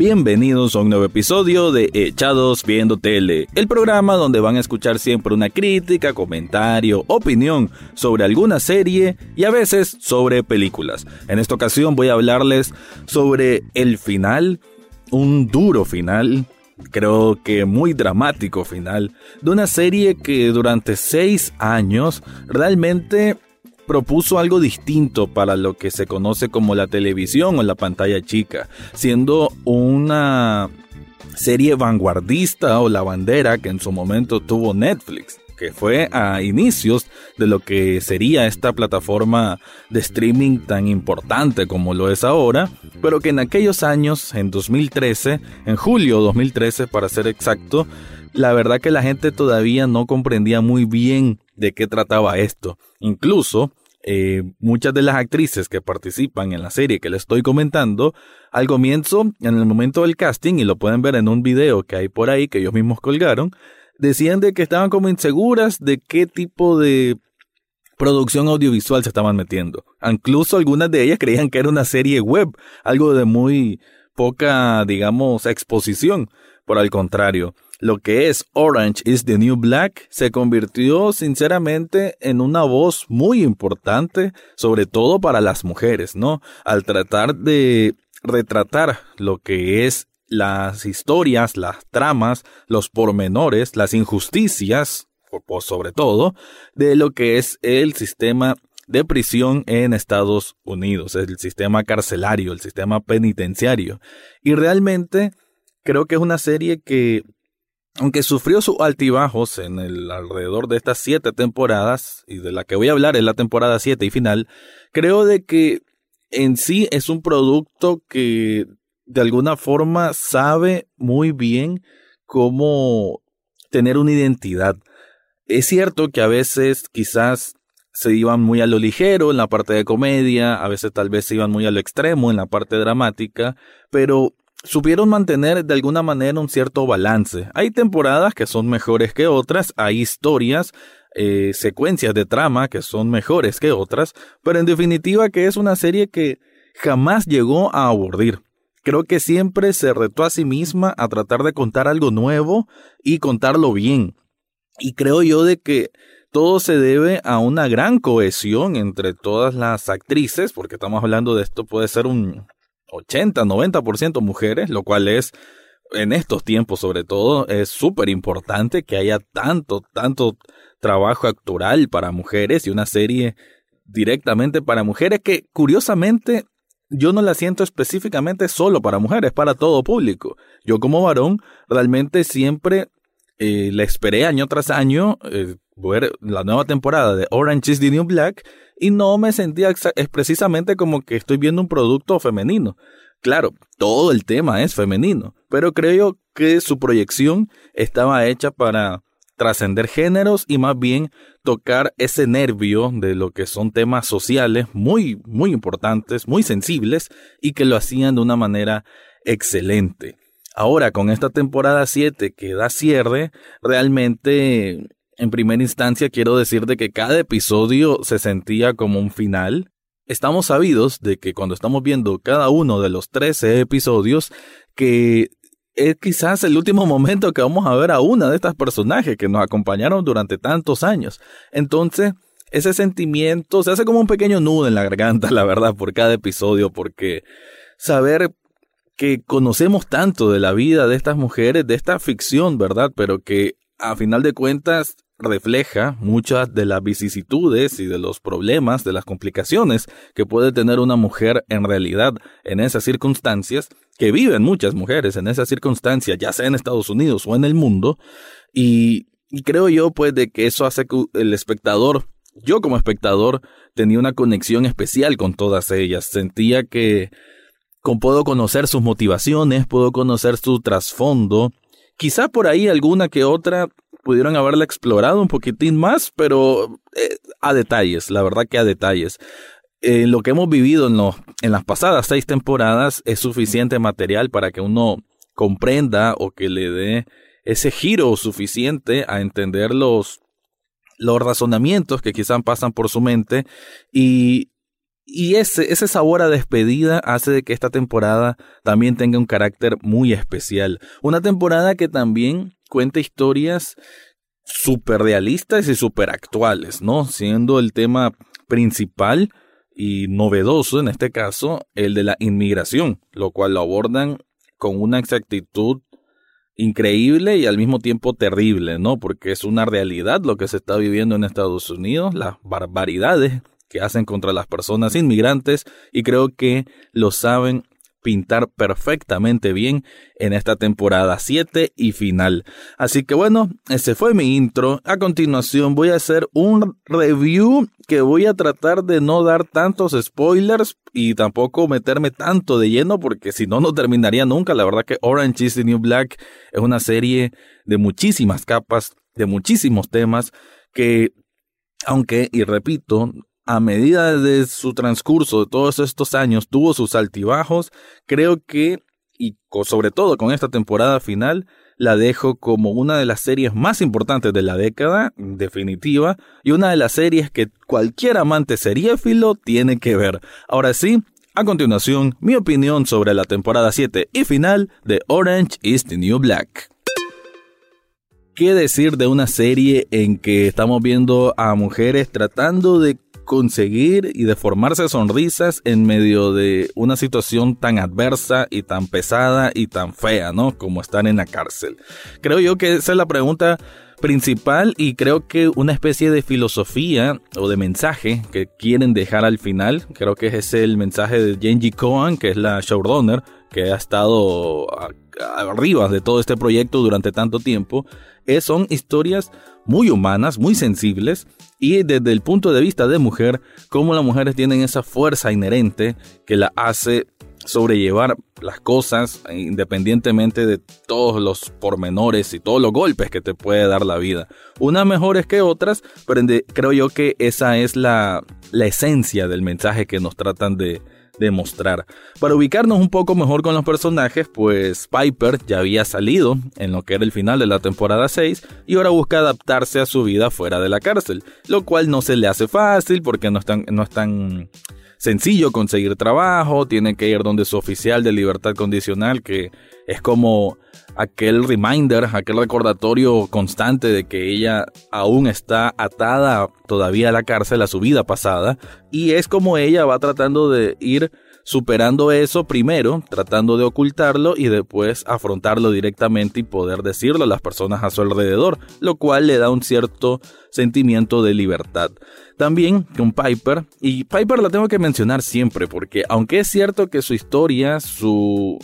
Bienvenidos a un nuevo episodio de Echados Viendo Tele, el programa donde van a escuchar siempre una crítica, comentario, opinión sobre alguna serie y a veces sobre películas. En esta ocasión voy a hablarles sobre el final, un duro final, creo que muy dramático final, de una serie que durante seis años realmente propuso algo distinto para lo que se conoce como la televisión o la pantalla chica, siendo una serie vanguardista o la bandera que en su momento tuvo Netflix que fue a inicios de lo que sería esta plataforma de streaming tan importante como lo es ahora, pero que en aquellos años, en 2013, en julio 2013 para ser exacto, la verdad que la gente todavía no comprendía muy bien de qué trataba esto. Incluso eh, muchas de las actrices que participan en la serie que les estoy comentando, al comienzo, en el momento del casting, y lo pueden ver en un video que hay por ahí que ellos mismos colgaron, decían de que estaban como inseguras de qué tipo de producción audiovisual se estaban metiendo. Incluso algunas de ellas creían que era una serie web, algo de muy poca, digamos, exposición. Por el contrario, lo que es Orange is the New Black se convirtió sinceramente en una voz muy importante, sobre todo para las mujeres, ¿no? Al tratar de retratar lo que es las historias, las tramas, los pormenores, las injusticias, sobre todo, de lo que es el sistema de prisión en Estados Unidos, el sistema carcelario, el sistema penitenciario. Y realmente creo que es una serie que aunque sufrió sus altibajos en el alrededor de estas siete temporadas, y de la que voy a hablar es la temporada siete y final, creo de que en sí es un producto que de alguna forma sabe muy bien cómo tener una identidad. Es cierto que a veces quizás se iban muy a lo ligero en la parte de comedia, a veces tal vez se iban muy a lo extremo en la parte dramática, pero supieron mantener de alguna manera un cierto balance. Hay temporadas que son mejores que otras, hay historias, eh, secuencias de trama que son mejores que otras, pero en definitiva que es una serie que jamás llegó a aburrir. Creo que siempre se retó a sí misma a tratar de contar algo nuevo y contarlo bien. Y creo yo de que todo se debe a una gran cohesión entre todas las actrices, porque estamos hablando de esto, puede ser un 80, 90% mujeres, lo cual es, en estos tiempos sobre todo, es súper importante que haya tanto, tanto trabajo actoral para mujeres y una serie directamente para mujeres que curiosamente yo no la siento específicamente solo para mujeres, para todo público. Yo como varón realmente siempre eh, la esperé año tras año eh, ver la nueva temporada de Orange is the New Black y no me sentía es precisamente como que estoy viendo un producto femenino. Claro, todo el tema es femenino, pero creo que su proyección estaba hecha para trascender géneros y más bien tocar ese nervio de lo que son temas sociales muy, muy importantes, muy sensibles y que lo hacían de una manera excelente. Ahora, con esta temporada 7 que da cierre, realmente en primera instancia quiero decir de que cada episodio se sentía como un final. Estamos sabidos de que cuando estamos viendo cada uno de los 13 episodios, que es quizás el último momento que vamos a ver a una de estas personajes que nos acompañaron durante tantos años. Entonces, ese sentimiento se hace como un pequeño nudo en la garganta, la verdad, por cada episodio, porque saber que conocemos tanto de la vida de estas mujeres, de esta ficción, ¿verdad? Pero que a final de cuentas refleja muchas de las vicisitudes y de los problemas, de las complicaciones que puede tener una mujer en realidad en esas circunstancias, que viven muchas mujeres en esas circunstancias, ya sea en Estados Unidos o en el mundo, y, creo yo pues de que eso hace que el espectador, yo como espectador, tenía una conexión especial con todas ellas, sentía que puedo conocer sus motivaciones, puedo conocer su trasfondo, quizá por ahí alguna que otra pudieron haberla explorado un poquitín más, pero eh, a detalles, la verdad que a detalles. eh, lo que hemos vivido en, las pasadas seis temporadas es suficiente material para que uno comprenda o que le dé ese giro suficiente a entender los, los razonamientos que quizás pasan por su mente y, y ese, ese sabor a despedida hace de que esta temporada también tenga un carácter muy especial. Una temporada que también cuenta historias súper realistas y súper actuales, ¿no? Siendo el tema principal y novedoso en este caso el de la inmigración, lo cual lo abordan con una exactitud increíble y al mismo tiempo terrible, ¿no? Porque es una realidad lo que se está viviendo en Estados Unidos, las barbaridades que hacen contra las personas inmigrantes y creo que lo saben pintar perfectamente bien en esta temporada 7 y final. Así que bueno, ese fue mi intro. A continuación voy a hacer un review que voy a tratar de no dar tantos spoilers y tampoco meterme tanto de lleno porque si no no terminaría nunca. La verdad que Orange is the New Black es una serie de muchísimas capas, de muchísimos temas que aunque, y repito, a medida de su transcurso de todos estos años tuvo sus altibajos, creo que, y sobre todo con esta temporada final, la dejo como una de las series más importantes de la década, definitiva, y una de las series que cualquier amante seriéfilo tiene que ver. Ahora sí, a continuación, mi opinión sobre la temporada 7 y final de Orange is the New Black. ¿Qué decir de una serie en que estamos viendo a mujeres tratando de conseguir y de formarse sonrisas en medio de una situación tan adversa y tan pesada y tan fea, ¿no? Como estar en la cárcel. Creo yo que esa es la pregunta principal y creo que una especie de filosofía o de mensaje que quieren dejar al final, creo que es el mensaje de Genji Cohen, que es la showrunner, que ha estado arriba de todo este proyecto durante tanto tiempo, es, son historias muy humanas, muy sensibles, y desde el punto de vista de mujer, cómo las mujeres tienen esa fuerza inherente que la hace sobrellevar las cosas independientemente de todos los pormenores y todos los golpes que te puede dar la vida. Unas mejores que otras, pero creo yo que esa es la, la esencia del mensaje que nos tratan de, demostrar. Para ubicarnos un poco mejor con los personajes, pues Piper ya había salido en lo que era el final de la temporada 6 y ahora busca adaptarse a su vida fuera de la cárcel, lo cual no se le hace fácil porque no es tan, no es tan sencillo conseguir trabajo, tiene que ir donde su oficial de libertad condicional que es como aquel reminder, aquel recordatorio constante de que ella aún está atada todavía a la cárcel, a su vida pasada, y es como ella va tratando de ir superando eso primero, tratando de ocultarlo y después afrontarlo directamente y poder decirlo a las personas a su alrededor, lo cual le da un cierto sentimiento de libertad. También con Piper, y Piper la tengo que mencionar siempre porque aunque es cierto que su historia, su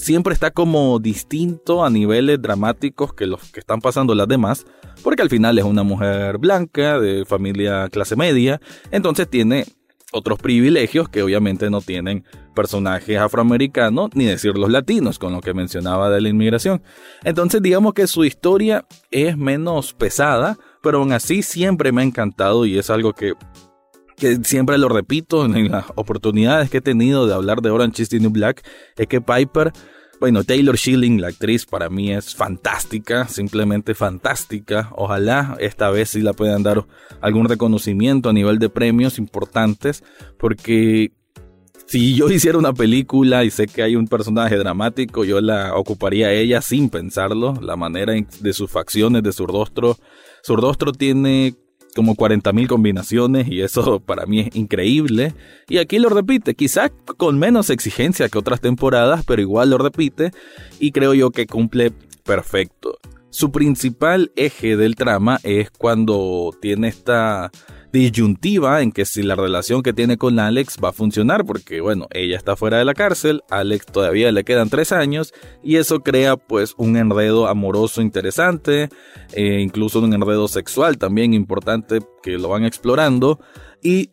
siempre está como distinto a niveles dramáticos que los que están pasando las demás, porque al final es una mujer blanca, de familia clase media, entonces tiene otros privilegios que obviamente no tienen personajes afroamericanos, ni decir los latinos, con lo que mencionaba de la inmigración. Entonces digamos que su historia es menos pesada, pero aún así siempre me ha encantado y es algo que que siempre lo repito en las oportunidades que he tenido de hablar de Orange is the New Black, es que Piper, bueno, Taylor Schilling, la actriz, para mí es fantástica, simplemente fantástica. Ojalá esta vez sí la puedan dar algún reconocimiento a nivel de premios importantes, porque si yo hiciera una película y sé que hay un personaje dramático, yo la ocuparía a ella sin pensarlo. La manera de sus facciones, de su rostro. Su rostro tiene como 40.000 combinaciones y eso para mí es increíble. Y aquí lo repite, quizás con menos exigencia que otras temporadas, pero igual lo repite y creo yo que cumple perfecto. Su principal eje del trama es cuando tiene esta disyuntiva en que si la relación que tiene con Alex va a funcionar, porque bueno, ella está fuera de la cárcel, Alex todavía le quedan tres años y eso crea pues un enredo amoroso interesante, e incluso un enredo sexual también importante que lo van explorando y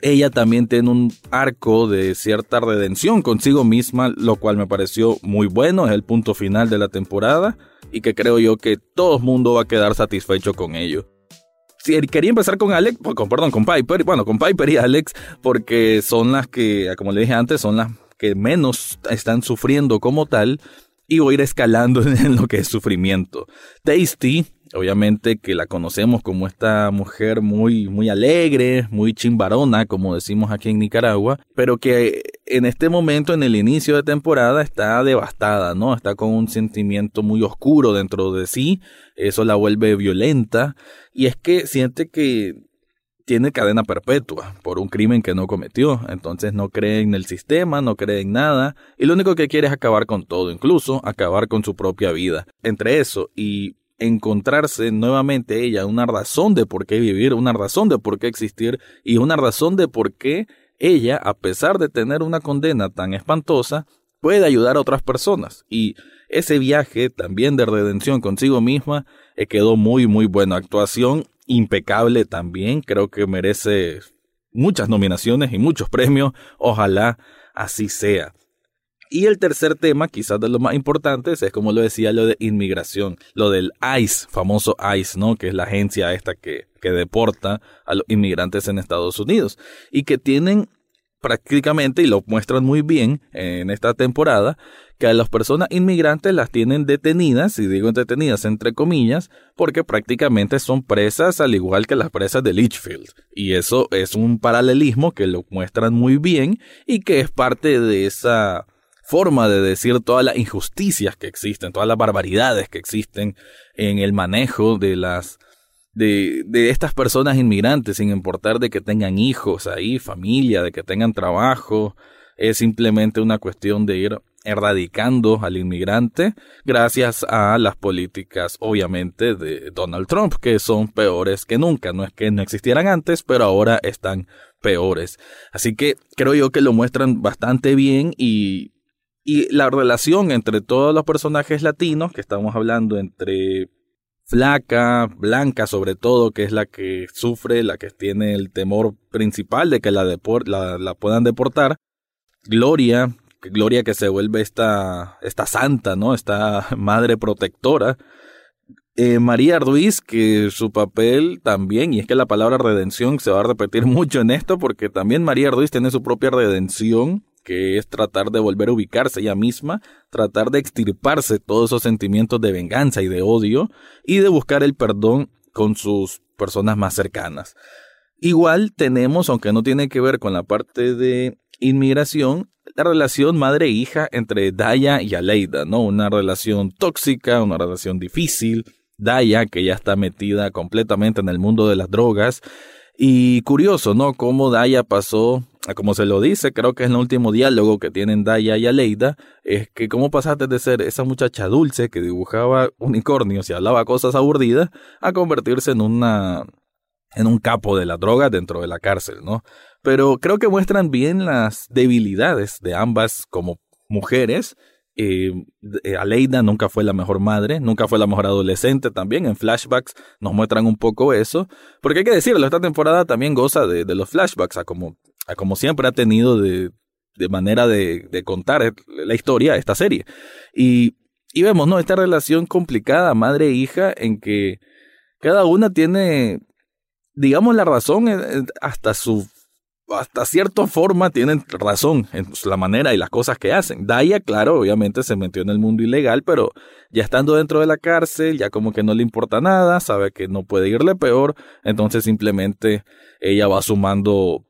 ella también tiene un arco de cierta redención consigo misma, lo cual me pareció muy bueno, es el punto final de la temporada y que creo yo que todo el mundo va a quedar satisfecho con ello. Quería empezar con Alex, con, perdón, con Piper, bueno, con Piper y Alex, porque son las que, como le dije antes, son las que menos están sufriendo como tal, y voy a ir escalando en lo que es sufrimiento. Tasty, obviamente que la conocemos como esta mujer muy, muy alegre, muy chimbarona, como decimos aquí en Nicaragua, pero que en este momento, en el inicio de temporada, está devastada, ¿no? Está con un sentimiento muy oscuro dentro de sí, eso la vuelve violenta, y es que siente que tiene cadena perpetua por un crimen que no cometió, entonces no cree en el sistema, no cree en nada, y lo único que quiere es acabar con todo, incluso acabar con su propia vida. Entre eso y encontrarse nuevamente ella una razón de por qué vivir, una razón de por qué existir y una razón de por qué ella, a pesar de tener una condena tan espantosa, puede ayudar a otras personas. Y ese viaje también de redención consigo misma eh, quedó muy, muy bueno. Actuación impecable también, creo que merece muchas nominaciones y muchos premios. Ojalá así sea. Y el tercer tema, quizás de los más importantes, es como lo decía, lo de inmigración, lo del ICE, famoso ICE, ¿no? Que es la agencia esta que, que deporta a los inmigrantes en Estados Unidos y que tienen prácticamente, y lo muestran muy bien en esta temporada, que a las personas inmigrantes las tienen detenidas, y digo detenidas entre comillas, porque prácticamente son presas al igual que las presas de Litchfield. Y eso es un paralelismo que lo muestran muy bien y que es parte de esa forma de decir todas las injusticias que existen, todas las barbaridades que existen en el manejo de las de, estas personas inmigrantes, sin importar de que tengan hijos ahí, familia, de que tengan trabajo, es simplemente una cuestión de ir erradicando al inmigrante gracias a las políticas obviamente de Donald Trump que son peores que nunca. No es que no existieran antes pero ahora están peores. Así que creo yo que lo muestran bastante bien y y la relación entre todos los personajes latinos, que estamos hablando entre Flaca, Blanca sobre todo, que es la que sufre, la que tiene el temor principal de que la, la, puedan deportar, Gloria, Gloria que se vuelve esta, esta santa, ¿no? Esta madre protectora. Eh, María Ruiz, que su papel también, y es que la palabra redención se va a repetir mucho en esto, porque también María Ruiz tiene su propia redención que es tratar de volver a ubicarse ella misma, tratar de extirparse todos esos sentimientos de venganza y de odio y de buscar el perdón con sus personas más cercanas. Igual tenemos, aunque no tiene que ver con la parte de inmigración, la relación madre-hija entre Daya y Aleida, ¿no? Una relación tóxica, una relación difícil. Daya, que ya está metida completamente en el mundo de las drogas. Y curioso, ¿no? Cómo Daya pasó como se lo dice, creo que es el último diálogo que tienen Daya y Aleida, es que cómo pasaste de ser esa muchacha dulce que dibujaba unicornios y hablaba cosas aburridas a convertirse en una en un capo de la droga dentro de la cárcel, ¿no? Pero creo que muestran bien las debilidades de ambas como mujeres. Eh, Aleida nunca fue la mejor madre, nunca fue la mejor adolescente también. En flashbacks nos muestran un poco eso. Porque hay que decirlo, esta temporada también goza de los flashbacks, a como como siempre ha tenido de, de manera de, de, contar la historia esta serie. Y, y vemos, ¿no? Esta relación complicada, madre-hija, e en que cada una tiene, digamos, la razón hasta su hasta cierta forma tienen razón en la manera y las cosas que hacen. Daya, claro, obviamente se metió en el mundo ilegal, pero ya estando dentro de la cárcel, ya como que no le importa nada, sabe que no puede irle peor, entonces simplemente ella va sumando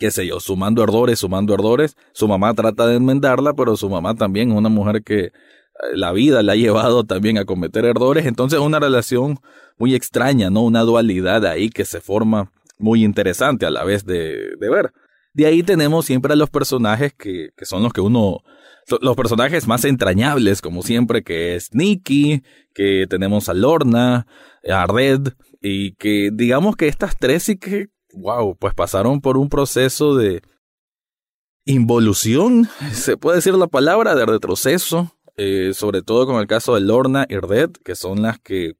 qué sé yo, sumando ardores, sumando ardores. Su mamá trata de enmendarla, pero su mamá también es una mujer que eh, la vida la ha llevado también a cometer errores. Entonces es una relación muy extraña, ¿no? Una dualidad ahí que se forma muy interesante a la vez de, de ver. De ahí tenemos siempre a los personajes que, que son los que uno, los personajes más entrañables, como siempre, que es Nikki, que tenemos a Lorna, a Red, y que digamos que estas tres sí que wow, pues pasaron por un proceso de involución, se puede decir la palabra, de retroceso, eh, sobre todo con el caso de Lorna y Red, que son las que,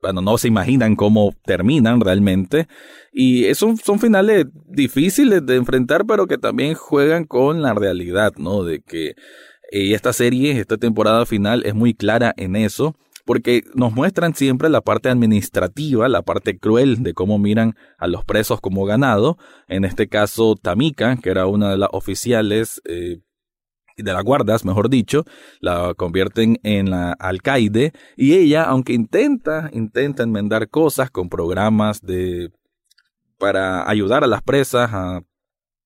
bueno, no se imaginan cómo terminan realmente. Y esos son finales difíciles de enfrentar, pero que también juegan con la realidad, ¿no? De que eh, esta serie, esta temporada final es muy clara en eso porque nos muestran siempre la parte administrativa, la parte cruel de cómo miran a los presos como ganado. En este caso, Tamika, que era una de las oficiales eh, de las guardas, mejor dicho, la convierten en la alcaide y ella, aunque intenta, intenta enmendar cosas con programas de para ayudar a las presas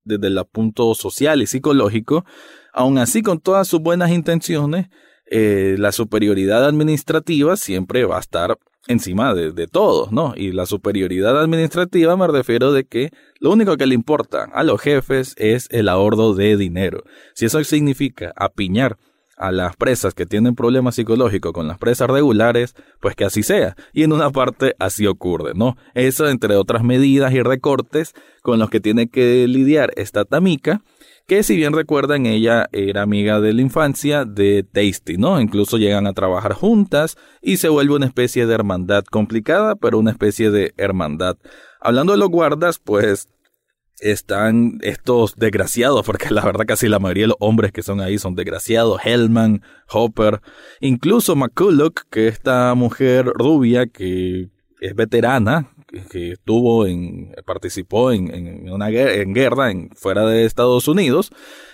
desde el punto social y psicológico, aún así con todas sus buenas intenciones, eh, la superioridad administrativa siempre va a estar encima de, de todos, ¿no? Y la superioridad administrativa me refiero de que lo único que le importa a los jefes es el ahorro de dinero. Si eso significa apiñar a las presas que tienen problemas psicológicos con las presas regulares, pues que así sea. Y en una parte así ocurre, ¿no? Eso entre otras medidas y recortes con los que tiene que lidiar esta Tamika, que si bien recuerdan, ella era amiga de la infancia de Tasty, ¿no? Incluso llegan a trabajar juntas y se vuelve una especie de hermandad complicada, pero una especie de hermandad. Hablando de los guardas, pues están estos desgraciados, porque la verdad casi la mayoría de los hombres que son ahí son desgraciados, Hellman, Hopper, incluso McCulloch, que esta mujer rubia que es veterana, que estuvo en, participó en, en una en guerra en, fuera de Estados Unidos,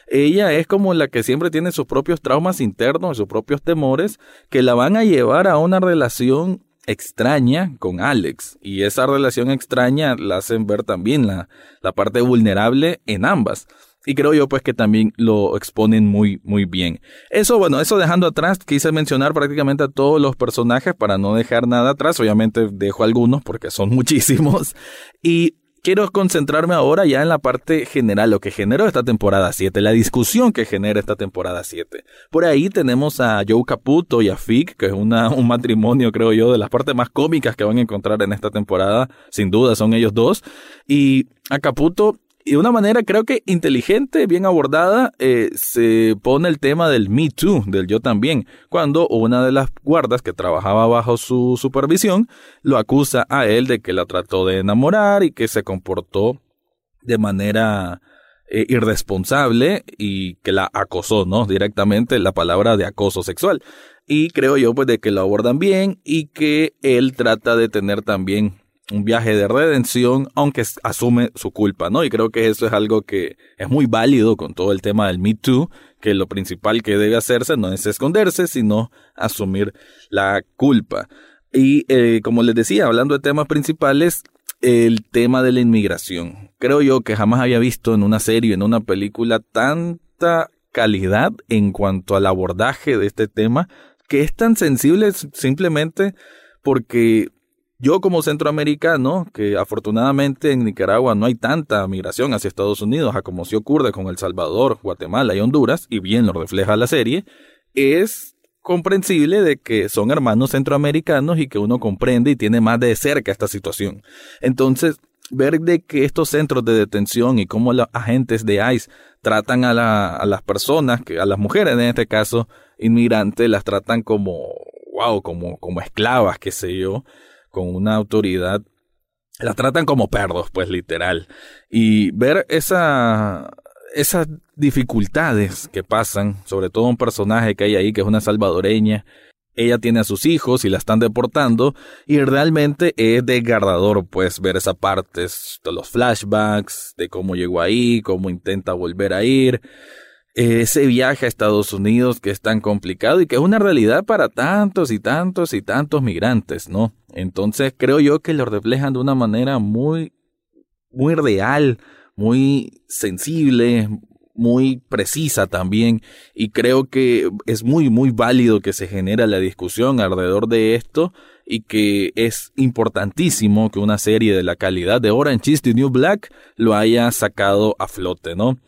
ella es como la que siempre tiene sus propios traumas internos, sus propios temores, que la van a llevar a una relación extraña con Alex y esa relación extraña la hacen ver también la, la parte vulnerable en ambas. Y creo yo pues que también lo exponen muy muy bien. Eso bueno, eso dejando atrás, quise mencionar prácticamente a todos los personajes para no dejar nada atrás. Obviamente dejo algunos porque son muchísimos. Y quiero concentrarme ahora ya en la parte general, lo que generó esta temporada 7, la discusión que genera esta temporada 7. Por ahí tenemos a Joe Caputo y a Fig, que es una, un matrimonio, creo yo, de las partes más cómicas que van a encontrar en esta temporada. Sin duda son ellos dos. Y a Caputo y de una manera creo que inteligente, bien abordada, eh, se pone el tema del Me Too, del yo también, cuando una de las guardas que trabajaba bajo su supervisión lo acusa a él de que la trató de enamorar y que se comportó de manera eh, irresponsable y que la acosó, ¿no? Directamente la palabra de acoso sexual. Y creo yo pues de que lo abordan bien y que él trata de tener también un viaje de redención, aunque asume su culpa, ¿no? Y creo que eso es algo que es muy válido con todo el tema del Me Too, que lo principal que debe hacerse no es esconderse, sino asumir la culpa. Y eh, como les decía, hablando de temas principales, el tema de la inmigración. Creo yo que jamás había visto en una serie, en una película, tanta calidad en cuanto al abordaje de este tema, que es tan sensible simplemente porque yo como centroamericano, que afortunadamente en Nicaragua no hay tanta migración hacia Estados Unidos a como se ocurre con El Salvador, Guatemala y Honduras, y bien lo refleja la serie, es comprensible de que son hermanos centroamericanos y que uno comprende y tiene más de cerca esta situación. Entonces, ver de que estos centros de detención y cómo los agentes de ICE tratan a, a las personas, que, a las mujeres en este caso, inmigrantes, las tratan como, wow, como, como esclavas, qué sé yo, con una autoridad, la tratan como perros, pues literal. Y ver esa, esas dificultades que pasan, sobre todo un personaje que hay ahí que es una salvadoreña, ella tiene a sus hijos y la están deportando y realmente es desgarrador pues ver esa parte los flashbacks, de cómo llegó ahí, cómo intenta volver a ir, ese viaje a Estados Unidos que es tan complicado y que es una realidad para tantos y tantos y tantos migrantes, ¿no? Entonces creo yo que lo reflejan de una manera muy, muy real, muy sensible, muy precisa también y creo que es muy muy válido que se genera la discusión alrededor de esto y que es importantísimo que una serie de la calidad de Orange is the New Black lo haya sacado a flote, ¿no?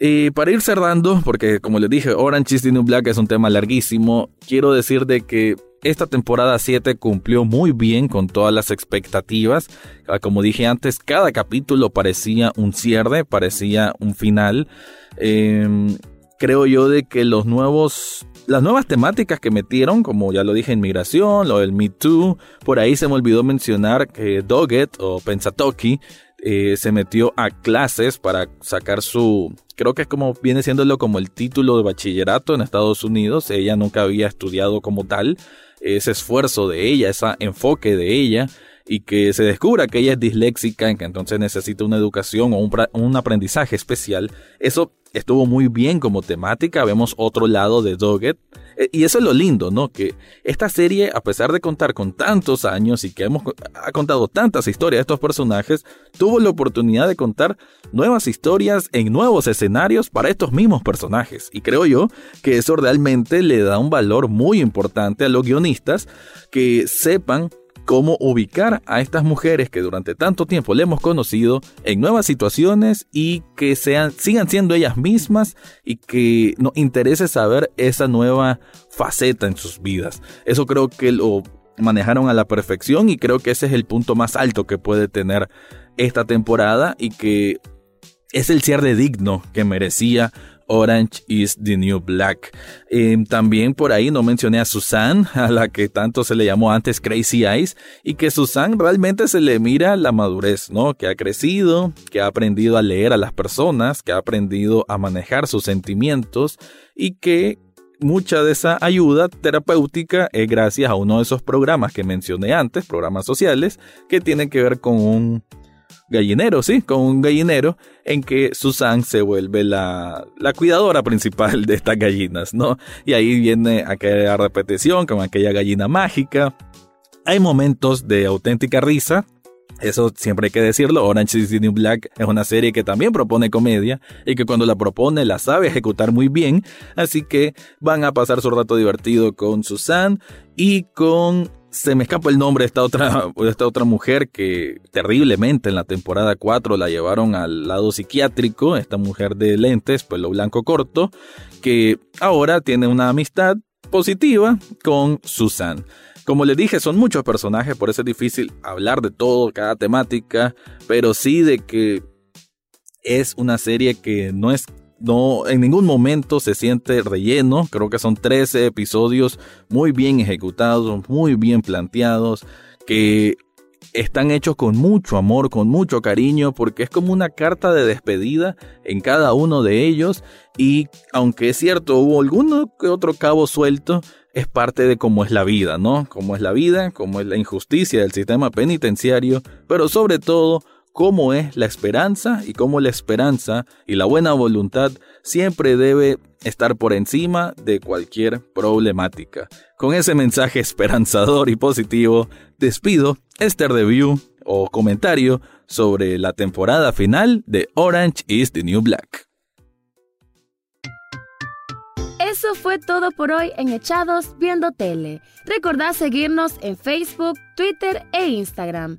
Y para ir cerrando, porque como les dije, Orange is the New Black es un tema larguísimo, quiero decir de que esta temporada 7 cumplió muy bien con todas las expectativas. Ah, como dije antes, cada capítulo parecía un cierre, parecía un final. Em, creo yo de que los nuevos las nuevas temáticas que metieron, como ya lo dije, inmigración, lo del Me Too, por ahí se me olvidó mencionar que Doggett o Pensatoki eh, se metió a clases para sacar su, creo que es como viene siéndolo como el título de bachillerato en Estados Unidos. Ella nunca había estudiado como tal. Ese esfuerzo de ella, ese enfoque de ella y que se descubra que ella es disléxica, que entonces necesita una educación o un, aprendizaje especial, eso estuvo muy bien como temática. Vemos otro lado de Doggett. Eh, y eso es lo lindo, ¿no? Que esta serie, a pesar de contar con tantos años y que hemos ha contado tantas historias de estos personajes, tuvo la oportunidad de contar nuevas historias en nuevos escenarios para estos mismos personajes. Y creo yo que eso realmente le da un valor muy importante a los guionistas que sepan cómo ubicar a estas mujeres que durante tanto tiempo le hemos conocido en nuevas situaciones y que sean, sigan siendo ellas mismas y que nos interese saber esa nueva faceta en sus vidas. Eso creo que lo manejaron a la perfección y creo que ese es el punto más alto que puede tener esta temporada y que es el cierre digno que merecía Orange is the New Black. Em, también por ahí no mencioné a Susan, a la que tanto se le llamó antes Crazy Eyes, y que Susan realmente se le mira la madurez, ¿no? Que ha crecido, que ha aprendido a leer a las personas, que ha aprendido a manejar sus sentimientos y que mucha de esa ayuda terapéutica es gracias a uno de esos programas que mencioné antes, programas sociales, que tienen que ver con un gallinero, sí, con un gallinero en que Susan se vuelve la, la cuidadora principal de estas gallinas, ¿no? Y ahí viene aquella repetición con aquella gallina mágica. Hay momentos de auténtica risa, eso siempre hay que decirlo. Orange is the New Black es una serie que también propone comedia y que cuando la propone la sabe ejecutar muy bien. Así que van a pasar su rato divertido con Susan y con se me escapa el nombre de esta otra, esta otra mujer que terriblemente en la temporada 4 la llevaron al lado psiquiátrico, esta mujer de lentes, pelo blanco corto, que ahora tiene una amistad positiva con Susan. Como les dije, son muchos personajes, por eso es difícil hablar de todo, cada temática, pero sí de que es una serie que no es no en ningún momento se siente relleno. Creo que son 13 episodios muy bien ejecutados, muy bien planteados, que están hechos con mucho amor, con mucho cariño, porque es como una carta de despedida en cada uno de ellos. Y aunque es cierto, hubo alguno que otro cabo suelto, es parte de cómo es la vida, ¿no? Cómo es la vida, cómo es la injusticia del sistema penitenciario, pero sobre todo cómo es la esperanza y cómo la esperanza y la buena voluntad siempre debe estar por encima de cualquier problemática. Con ese mensaje esperanzador y positivo, despido este review o comentario sobre la temporada final de Orange is the New Black. Eso fue todo por hoy en Echados Viendo Tele. Recordad seguirnos en Facebook, Twitter e Instagram.